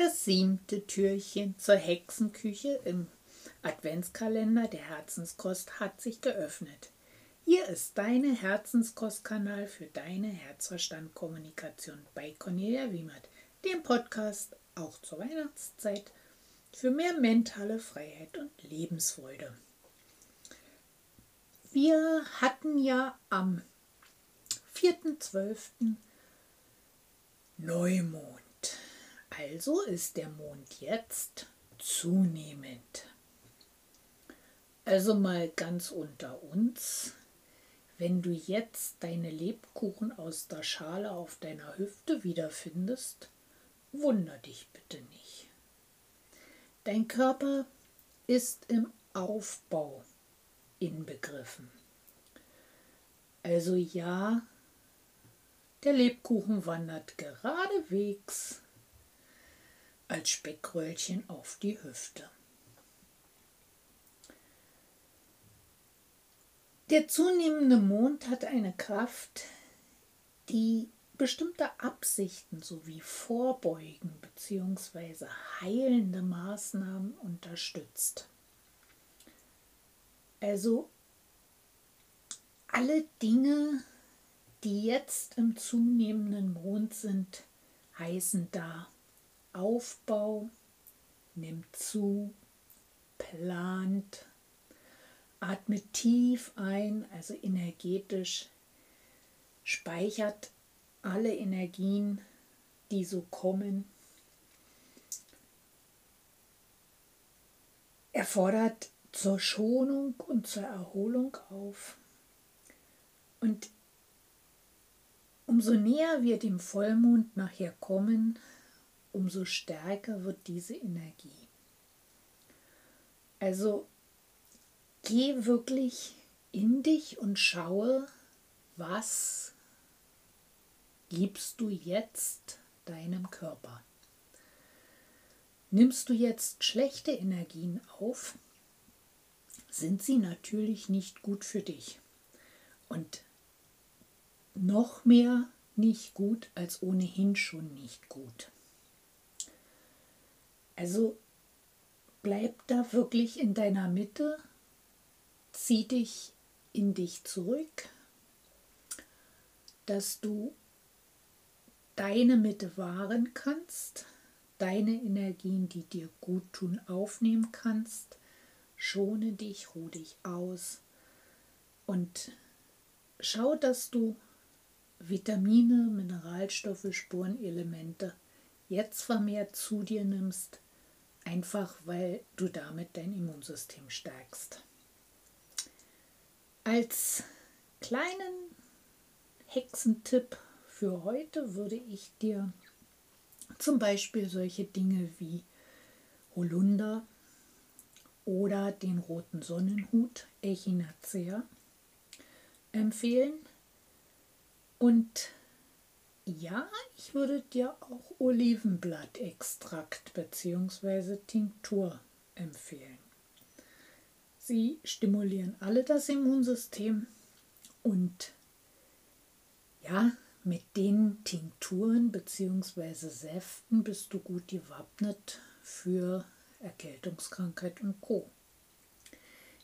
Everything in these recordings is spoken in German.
Das siebte Türchen zur Hexenküche im Adventskalender der Herzenskost hat sich geöffnet. Hier ist deine Herzenskostkanal für deine Herzverstandkommunikation bei Cornelia Wiemert, dem Podcast auch zur Weihnachtszeit für mehr mentale Freiheit und Lebensfreude. Wir hatten ja am 4.12. Neumond. Also ist der Mond jetzt zunehmend. Also mal ganz unter uns. Wenn du jetzt deine Lebkuchen aus der Schale auf deiner Hüfte wiederfindest, wunder dich bitte nicht. Dein Körper ist im Aufbau inbegriffen. Also ja, der Lebkuchen wandert geradewegs als Speckröllchen auf die Hüfte. Der zunehmende Mond hat eine Kraft, die bestimmte Absichten sowie Vorbeugen bzw. heilende Maßnahmen unterstützt. Also alle Dinge, die jetzt im zunehmenden Mond sind, heißen da Aufbau, nimmt zu, plant, atmet tief ein, also energetisch, speichert alle Energien, die so kommen. Er fordert zur Schonung und zur Erholung auf. Und umso näher wir dem Vollmond nachher kommen, umso stärker wird diese Energie. Also geh wirklich in dich und schaue, was gibst du jetzt deinem Körper. Nimmst du jetzt schlechte Energien auf, sind sie natürlich nicht gut für dich. Und noch mehr nicht gut als ohnehin schon nicht gut. Also bleib da wirklich in deiner Mitte, zieh dich in dich zurück, dass du deine Mitte wahren kannst, deine Energien, die dir gut tun, aufnehmen kannst, schone dich, ruh dich aus und schau, dass du Vitamine, Mineralstoffe, Spurenelemente jetzt vermehrt zu dir nimmst, einfach weil du damit dein Immunsystem stärkst. Als kleinen Hexentipp für heute würde ich dir zum Beispiel solche Dinge wie Holunder oder den roten Sonnenhut Echinacea empfehlen. Und ja, ich würde dir auch Olivenblattextrakt bzw. Tinktur empfehlen. Sie stimulieren alle das Immunsystem und ja, mit den Tinkturen bzw. Säften bist du gut gewappnet für Erkältungskrankheit und Co.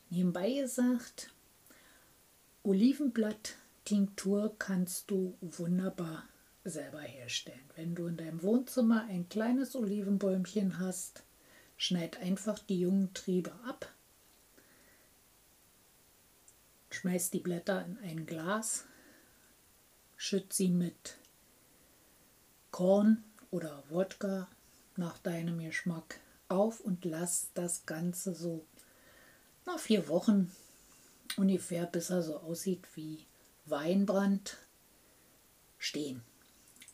Nebenbei gesagt, Olivenblatt-Tinktur kannst du wunderbar selber herstellen. Wenn du in deinem Wohnzimmer ein kleines Olivenbäumchen hast, schneid einfach die jungen Triebe ab, schmeiß die Blätter in ein Glas, schütt sie mit Korn oder Wodka nach deinem Geschmack auf und lass das Ganze so nach vier Wochen ungefähr, bis er so aussieht wie Weinbrand, stehen.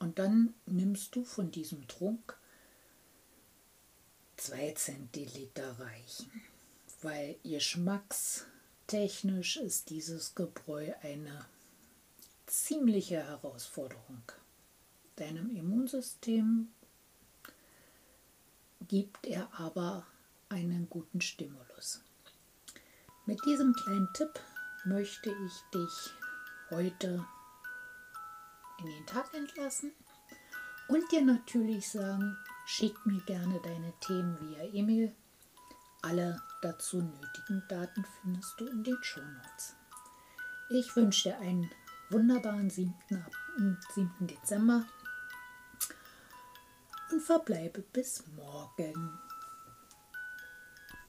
Und dann nimmst du von diesem Trunk zwei Zentiliter reichen, weil geschmackstechnisch ist dieses Gebräu eine ziemliche Herausforderung. Deinem Immunsystem gibt er aber einen guten Stimulus. Mit diesem kleinen Tipp möchte ich dich heute in den Tag entlassen Und dir natürlich sagen, schick mir gerne deine Themen via E-Mail. Alle dazu nötigen Daten findest du in den Shownotes. Ich wünsche dir einen wunderbaren 7. 7. Dezember und verbleibe bis morgen.